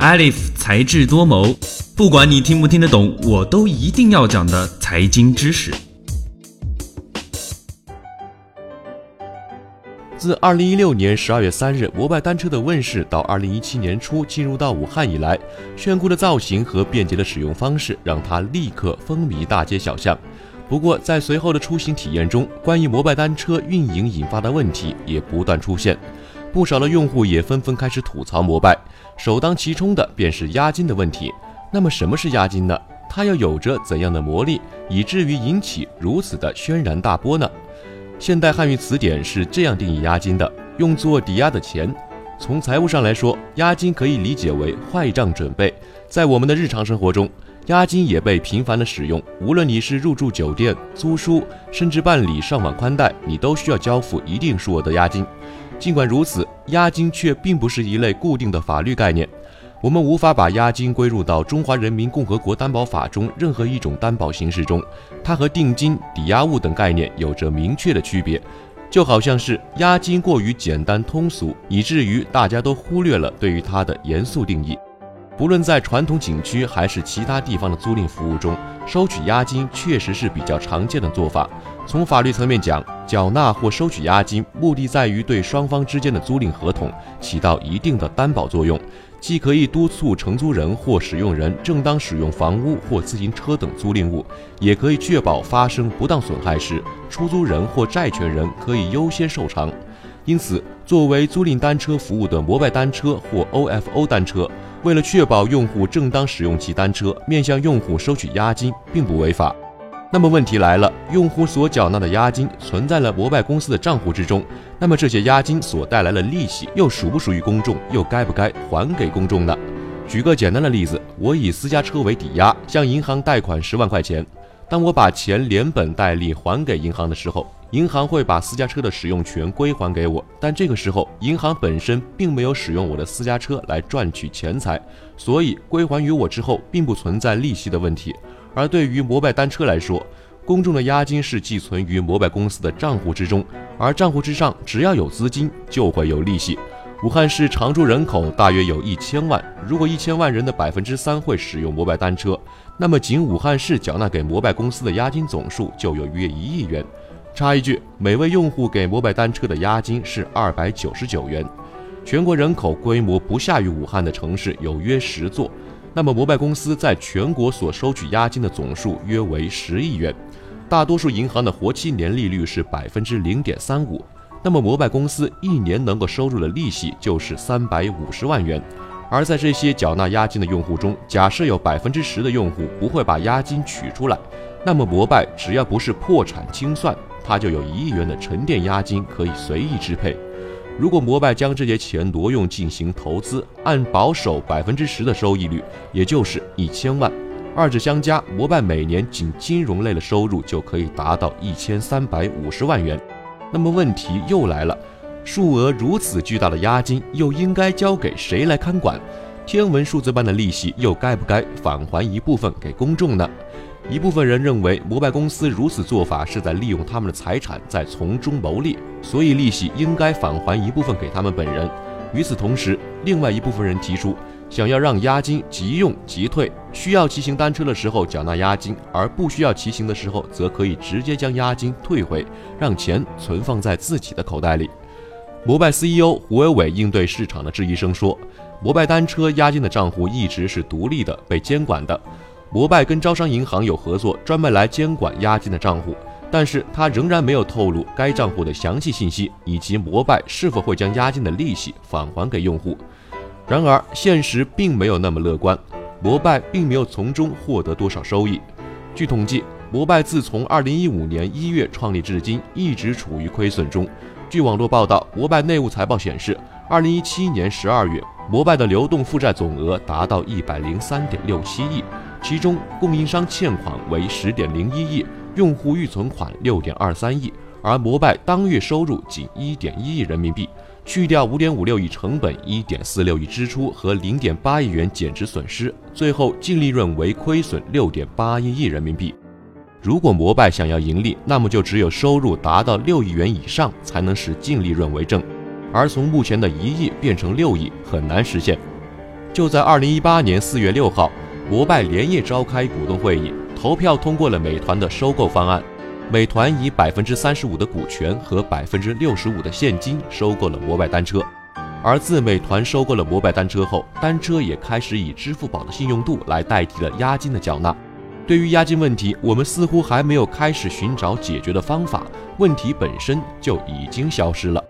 Alif 才智多谋，不管你听不听得懂，我都一定要讲的财经知识。自二零一六年十二月三日摩拜单车的问世到二零一七年初进入到武汉以来，炫酷的造型和便捷的使用方式让它立刻风靡大街小巷。不过，在随后的出行体验中，关于摩拜单车运营引发的问题也不断出现，不少的用户也纷纷开始吐槽摩拜。首当其冲的便是押金的问题。那么，什么是押金呢？它又有着怎样的魔力，以至于引起如此的轩然大波呢？现代汉语词典是这样定义押金的：用作抵押的钱。从财务上来说，押金可以理解为坏账准备。在我们的日常生活中，押金也被频繁的使用。无论你是入住酒店、租书，甚至办理上网宽带，你都需要交付一定数额的押金。尽管如此，押金却并不是一类固定的法律概念。我们无法把押金归入到《中华人民共和国担保法》中任何一种担保形式中，它和定金、抵押物等概念有着明确的区别。就好像是押金过于简单通俗，以至于大家都忽略了对于它的严肃定义。不论在传统景区还是其他地方的租赁服务中，收取押金确实是比较常见的做法。从法律层面讲，缴纳或收取押金，目的在于对双方之间的租赁合同起到一定的担保作用。既可以督促承租人或使用人正当使用房屋或自行车等租赁物，也可以确保发生不当损害时，出租人或债权人可以优先受偿。因此，作为租赁单车服务的摩拜单车或 OFO 单车，为了确保用户正当使用其单车，面向用户收取押金并不违法。那么问题来了，用户所缴纳的押金存在了摩拜公司的账户之中，那么这些押金所带来的利息又属不属于公众，又该不该还给公众呢？举个简单的例子，我以私家车为抵押，向银行贷款十万块钱，当我把钱连本带利还给银行的时候，银行会把私家车的使用权归还给我，但这个时候银行本身并没有使用我的私家车来赚取钱财，所以归还于我之后，并不存在利息的问题。而对于摩拜单车来说，公众的押金是寄存于摩拜公司的账户之中，而账户之上只要有资金，就会有利息。武汉市常住人口大约有一千万，如果一千万人的百分之三会使用摩拜单车，那么仅武汉市缴纳给摩拜公司的押金总数就有约一亿元。插一句，每位用户给摩拜单车的押金是二百九十九元。全国人口规模不下于武汉的城市有约十座。那么，摩拜公司在全国所收取押金的总数约为十亿元，大多数银行的活期年利率是百分之零点三五，那么摩拜公司一年能够收入的利息就是三百五十万元。而在这些缴纳押金的用户中，假设有百分之十的用户不会把押金取出来，那么摩拜只要不是破产清算，它就有一亿元的沉淀押金可以随意支配。如果摩拜将这些钱挪用进行投资，按保守百分之十的收益率，也就是一千万，二者相加，摩拜每年仅金融类的收入就可以达到一千三百五十万元。那么问题又来了，数额如此巨大的押金又应该交给谁来看管？天文数字般的利息又该不该返还一部分给公众呢？一部分人认为，摩拜公司如此做法是在利用他们的财产，在从中牟利，所以利息应该返还一部分给他们本人。与此同时，另外一部分人提出，想要让押金即用即退，需要骑行单车的时候缴纳押金，而不需要骑行的时候，则可以直接将押金退回，让钱存放在自己的口袋里。摩拜 CEO 胡伟伟应对市场的质疑声说：“摩拜单车押金的账户一直是独立的，被监管的。”摩拜跟招商银行有合作，专门来监管押金的账户，但是他仍然没有透露该账户的详细信息，以及摩拜是否会将押金的利息返还给用户。然而，现实并没有那么乐观，摩拜并没有从中获得多少收益。据统计，摩拜自从2015年1月创立至今，一直处于亏损中。据网络报道，摩拜内务财报显示，2017年12月，摩拜的流动负债总额达到103.67亿。其中，供应商欠款为十点零一亿，用户预存款六点二三亿，而摩拜当月收入仅一点一亿人民币，去掉五点五六亿成本、一点四六亿支出和零点八亿元减值损失，最后净利润为亏损六点八一亿人民币。如果摩拜想要盈利，那么就只有收入达到六亿元以上，才能使净利润为正，而从目前的一亿变成六亿，很难实现。就在二零一八年四月六号，摩拜连夜召开股东会议，投票通过了美团的收购方案。美团以百分之三十五的股权和百分之六十五的现金收购了摩拜单车。而自美团收购了摩拜单车后，单车也开始以支付宝的信用度来代替了押金的缴纳。对于押金问题，我们似乎还没有开始寻找解决的方法，问题本身就已经消失了。